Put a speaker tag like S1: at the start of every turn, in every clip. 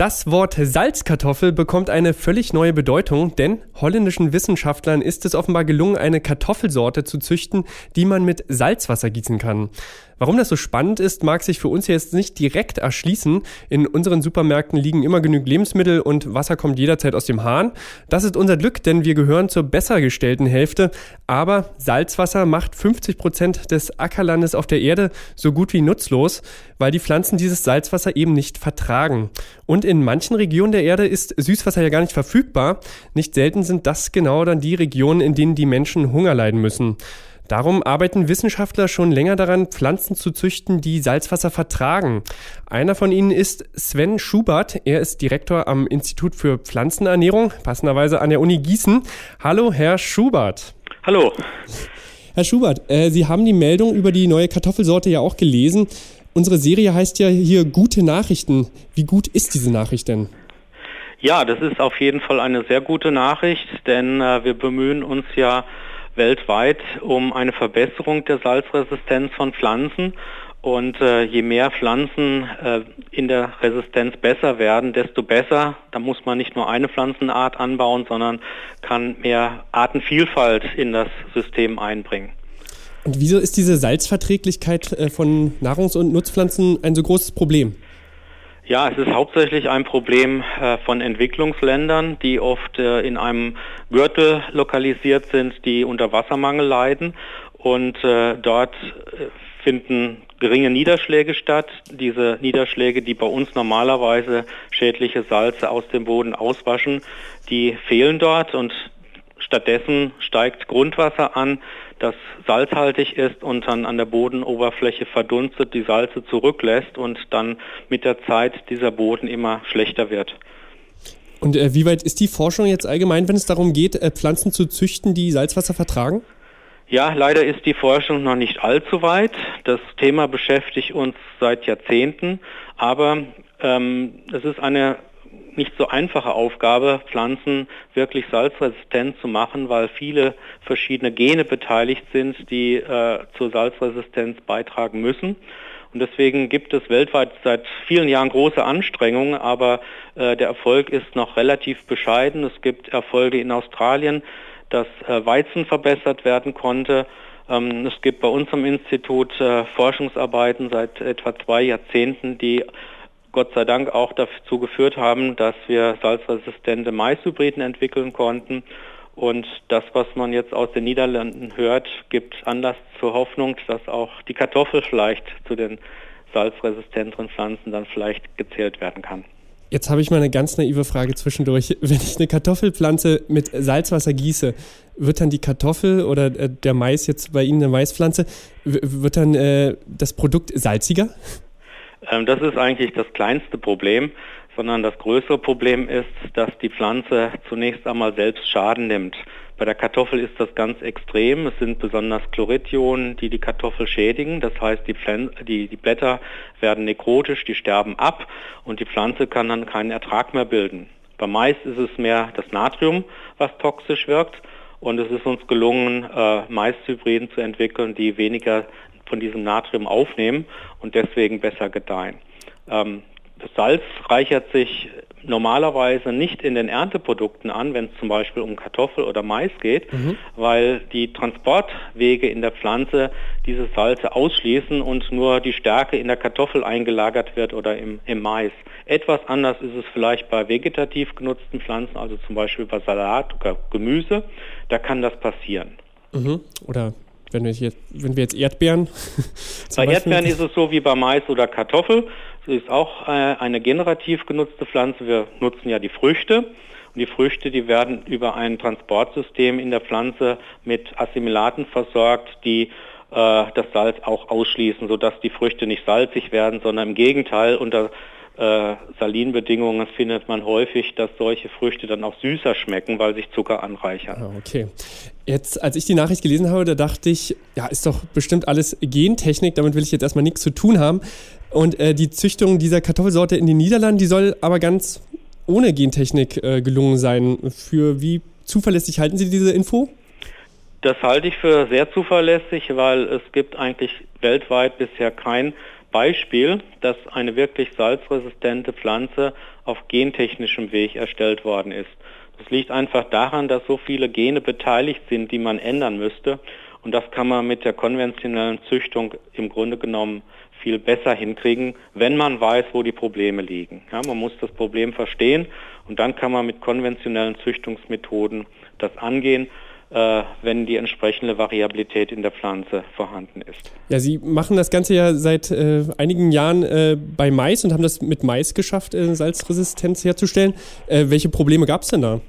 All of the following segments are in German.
S1: Das Wort Salzkartoffel bekommt eine völlig neue Bedeutung, denn holländischen Wissenschaftlern ist es offenbar gelungen, eine Kartoffelsorte zu züchten, die man mit Salzwasser gießen kann. Warum das so spannend ist, mag sich für uns jetzt nicht direkt erschließen. In unseren Supermärkten liegen immer genug Lebensmittel und Wasser kommt jederzeit aus dem Hahn. Das ist unser Glück, denn wir gehören zur besser gestellten Hälfte. Aber Salzwasser macht 50 Prozent des Ackerlandes auf der Erde so gut wie nutzlos, weil die Pflanzen dieses Salzwasser eben nicht vertragen. Und in manchen Regionen der Erde ist Süßwasser ja gar nicht verfügbar. Nicht selten sind das genau dann die Regionen, in denen die Menschen Hunger leiden müssen. Darum arbeiten Wissenschaftler schon länger daran, Pflanzen zu züchten, die Salzwasser vertragen. Einer von ihnen ist Sven Schubert. Er ist Direktor am Institut für Pflanzenernährung, passenderweise an der Uni Gießen. Hallo, Herr Schubert.
S2: Hallo.
S1: Herr Schubert, äh, Sie haben die Meldung über die neue Kartoffelsorte ja auch gelesen. Unsere Serie heißt ja hier Gute Nachrichten. Wie gut ist diese Nachricht denn?
S2: Ja, das ist auf jeden Fall eine sehr gute Nachricht, denn äh, wir bemühen uns ja weltweit um eine Verbesserung der Salzresistenz von Pflanzen. Und äh, je mehr Pflanzen äh, in der Resistenz besser werden, desto besser. Da muss man nicht nur eine Pflanzenart anbauen, sondern kann mehr Artenvielfalt in das System einbringen.
S1: Und wieso ist diese Salzverträglichkeit äh, von Nahrungs- und Nutzpflanzen ein so großes Problem?
S2: Ja, es ist hauptsächlich ein Problem äh, von Entwicklungsländern, die oft äh, in einem Gürtel lokalisiert sind, die unter Wassermangel leiden. Und dort finden geringe Niederschläge statt. Diese Niederschläge, die bei uns normalerweise schädliche Salze aus dem Boden auswaschen, die fehlen dort und stattdessen steigt Grundwasser an, das salzhaltig ist und dann an der Bodenoberfläche verdunstet, die Salze zurücklässt und dann mit der Zeit dieser Boden immer schlechter wird.
S1: Und äh, wie weit ist die Forschung jetzt allgemein, wenn es darum geht, äh, Pflanzen zu züchten, die Salzwasser vertragen?
S2: Ja, leider ist die Forschung noch nicht allzu weit. Das Thema beschäftigt uns seit Jahrzehnten, aber ähm, es ist eine nicht so einfache Aufgabe, Pflanzen wirklich salzresistent zu machen, weil viele verschiedene Gene beteiligt sind, die äh, zur Salzresistenz beitragen müssen. Und deswegen gibt es weltweit seit vielen Jahren große Anstrengungen, aber äh, der Erfolg ist noch relativ bescheiden. Es gibt Erfolge in Australien, dass äh, Weizen verbessert werden konnte. Ähm, es gibt bei uns am Institut äh, Forschungsarbeiten seit etwa zwei Jahrzehnten, die Gott sei Dank auch dazu geführt haben, dass wir salzresistente Maishybriden entwickeln konnten. Und das, was man jetzt aus den Niederlanden hört, gibt Anlass zur Hoffnung, dass auch die Kartoffel vielleicht zu den salzresistenteren Pflanzen dann vielleicht gezählt werden kann.
S1: Jetzt habe ich mal eine ganz naive Frage zwischendurch. Wenn ich eine Kartoffelpflanze mit Salzwasser gieße, wird dann die Kartoffel oder äh, der Mais jetzt bei Ihnen eine Maispflanze, wird dann äh, das Produkt salziger?
S2: Ähm, das ist eigentlich das kleinste Problem, sondern das größere Problem ist, dass die Pflanze zunächst einmal selbst Schaden nimmt. Bei der Kartoffel ist das ganz extrem. Es sind besonders Chloridionen, die die Kartoffel schädigen. Das heißt, die, die, die Blätter werden nekrotisch, die sterben ab und die Pflanze kann dann keinen Ertrag mehr bilden. Beim Mais ist es mehr das Natrium, was toxisch wirkt. Und es ist uns gelungen, äh, Maishybriden zu entwickeln, die weniger von diesem Natrium aufnehmen und deswegen besser gedeihen. Ähm, das Salz reichert sich normalerweise nicht in den Ernteprodukten an, wenn es zum Beispiel um Kartoffel oder Mais geht, mhm. weil die Transportwege in der Pflanze diese Salze ausschließen und nur die Stärke in der Kartoffel eingelagert wird oder im, im Mais. Etwas anders ist es vielleicht bei vegetativ genutzten Pflanzen, also zum Beispiel bei Salat oder Gemüse. Da kann das passieren.
S1: Mhm. Oder wenn wir jetzt, wenn wir jetzt Erdbeeren.
S2: bei Erdbeeren ist es so wie bei Mais oder Kartoffel. Es ist auch äh, eine generativ genutzte Pflanze. Wir nutzen ja die Früchte. Und die Früchte, die werden über ein Transportsystem in der Pflanze mit Assimilaten versorgt, die äh, das Salz auch ausschließen, sodass die Früchte nicht salzig werden, sondern im Gegenteil unter äh, Salinbedingungen findet man häufig, dass solche Früchte dann auch süßer schmecken, weil sich Zucker anreichern.
S1: Ah, okay. Jetzt, als ich die Nachricht gelesen habe, da dachte ich, ja, ist doch bestimmt alles Gentechnik, damit will ich jetzt erstmal nichts zu tun haben. Und äh, die Züchtung dieser Kartoffelsorte in den Niederlanden, die soll aber ganz ohne Gentechnik äh, gelungen sein. Für wie zuverlässig halten Sie diese Info?
S2: Das halte ich für sehr zuverlässig, weil es gibt eigentlich weltweit bisher kein Beispiel, dass eine wirklich salzresistente Pflanze auf gentechnischem Weg erstellt worden ist. Das liegt einfach daran, dass so viele Gene beteiligt sind, die man ändern müsste. Und das kann man mit der konventionellen Züchtung im Grunde genommen viel besser hinkriegen, wenn man weiß, wo die Probleme liegen. Ja, man muss das Problem verstehen und dann kann man mit konventionellen Züchtungsmethoden das angehen wenn die entsprechende Variabilität in der Pflanze vorhanden ist.
S1: Ja, Sie machen das Ganze ja seit äh, einigen Jahren äh, bei Mais und haben das mit Mais geschafft, äh, Salzresistenz herzustellen. Äh, welche Probleme gab es denn da?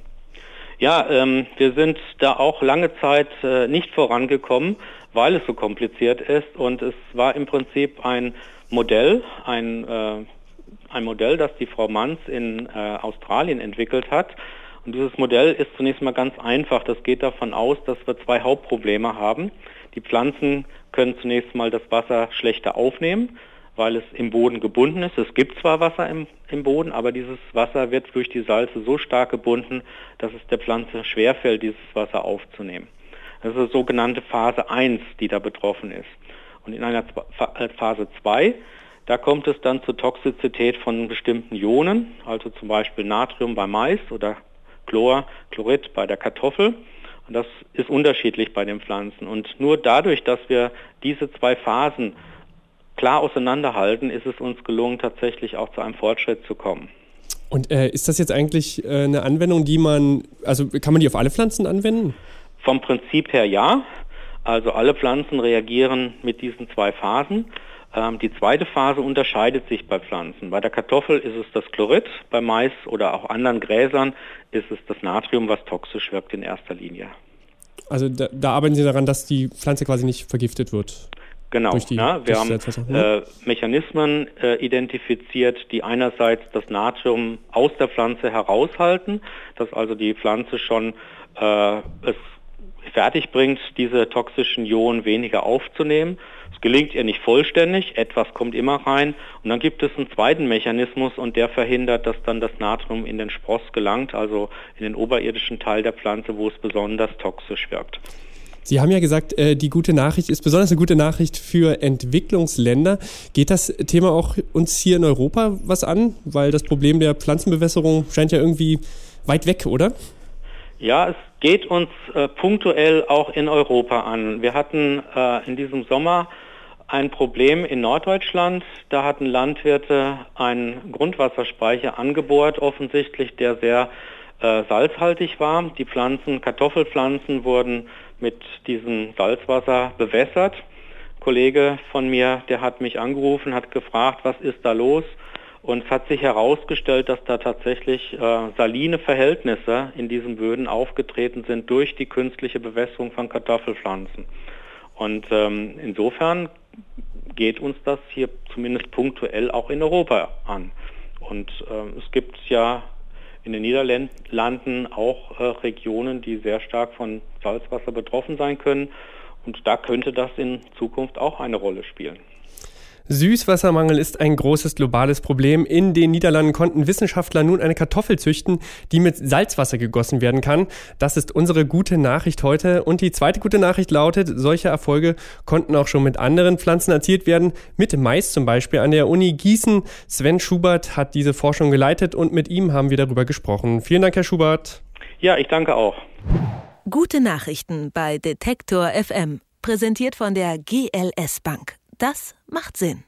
S2: Ja, ähm, wir sind da auch lange Zeit äh, nicht vorangekommen, weil es so kompliziert ist und es war im Prinzip ein Modell, ein, ein Modell, das die Frau Manz in Australien entwickelt hat und dieses Modell ist zunächst mal ganz einfach. Das geht davon aus, dass wir zwei Hauptprobleme haben. Die Pflanzen können zunächst mal das Wasser schlechter aufnehmen, weil es im Boden gebunden ist. Es gibt zwar Wasser im, im Boden, aber dieses Wasser wird durch die Salze so stark gebunden, dass es der Pflanze schwerfällt, dieses Wasser aufzunehmen. Das ist die sogenannte Phase 1, die da betroffen ist. Und in einer äh, Phase 2 da kommt es dann zur Toxizität von bestimmten Ionen, also zum Beispiel Natrium bei Mais oder Chlor, Chlorid bei der Kartoffel. Und das ist unterschiedlich bei den Pflanzen. Und nur dadurch, dass wir diese zwei Phasen klar auseinanderhalten, ist es uns gelungen, tatsächlich auch zu einem Fortschritt zu kommen.
S1: Und äh, ist das jetzt eigentlich äh, eine Anwendung, die man, also kann man die auf alle Pflanzen anwenden?
S2: Vom Prinzip her ja. Also alle Pflanzen reagieren mit diesen zwei Phasen. Ähm, die zweite Phase unterscheidet sich bei Pflanzen. Bei der Kartoffel ist es das Chlorid, bei Mais oder auch anderen Gräsern ist es das Natrium, was toxisch wirkt in erster Linie.
S1: Also da, da arbeiten Sie daran, dass die Pflanze quasi nicht vergiftet wird.
S2: Genau, die, ja, wir haben äh, Mechanismen äh, identifiziert, die einerseits das Natrium aus der Pflanze heraushalten, dass also die Pflanze schon äh, es fertig bringt, diese toxischen Ionen weniger aufzunehmen. Es gelingt ihr nicht vollständig, etwas kommt immer rein und dann gibt es einen zweiten Mechanismus und der verhindert, dass dann das Natrium in den Spross gelangt, also in den oberirdischen Teil der Pflanze, wo es besonders toxisch wirkt.
S1: Sie haben ja gesagt, äh, die gute Nachricht ist besonders eine gute Nachricht für Entwicklungsländer. Geht das Thema auch uns hier in Europa was an? Weil das Problem der Pflanzenbewässerung scheint ja irgendwie weit weg, oder?
S2: Ja, es geht uns äh, punktuell auch in Europa an. Wir hatten äh, in diesem Sommer ein Problem in Norddeutschland. Da hatten Landwirte einen Grundwasserspeicher angebohrt, offensichtlich, der sehr äh, salzhaltig war. Die Pflanzen, Kartoffelpflanzen wurden mit diesem Salzwasser bewässert. Ein Kollege von mir, der hat mich angerufen, hat gefragt, was ist da los? Und es hat sich herausgestellt, dass da tatsächlich äh, saline Verhältnisse in diesen Böden aufgetreten sind durch die künstliche Bewässerung von Kartoffelpflanzen. Und ähm, insofern geht uns das hier zumindest punktuell auch in Europa an. Und äh, es gibt ja in den Niederlanden auch äh, Regionen, die sehr stark von Salzwasser betroffen sein können. Und da könnte das in Zukunft auch eine Rolle spielen.
S1: Süßwassermangel ist ein großes globales Problem. In den Niederlanden konnten Wissenschaftler nun eine Kartoffel züchten, die mit Salzwasser gegossen werden kann. Das ist unsere gute Nachricht heute. Und die zweite gute Nachricht lautet, solche Erfolge konnten auch schon mit anderen Pflanzen erzielt werden. Mit Mais zum Beispiel an der Uni Gießen. Sven Schubert hat diese Forschung geleitet und mit ihm haben wir darüber gesprochen. Vielen Dank, Herr Schubert.
S2: Ja, ich danke auch.
S3: Gute Nachrichten bei Detektor FM. Präsentiert von der GLS Bank. Das macht Sinn.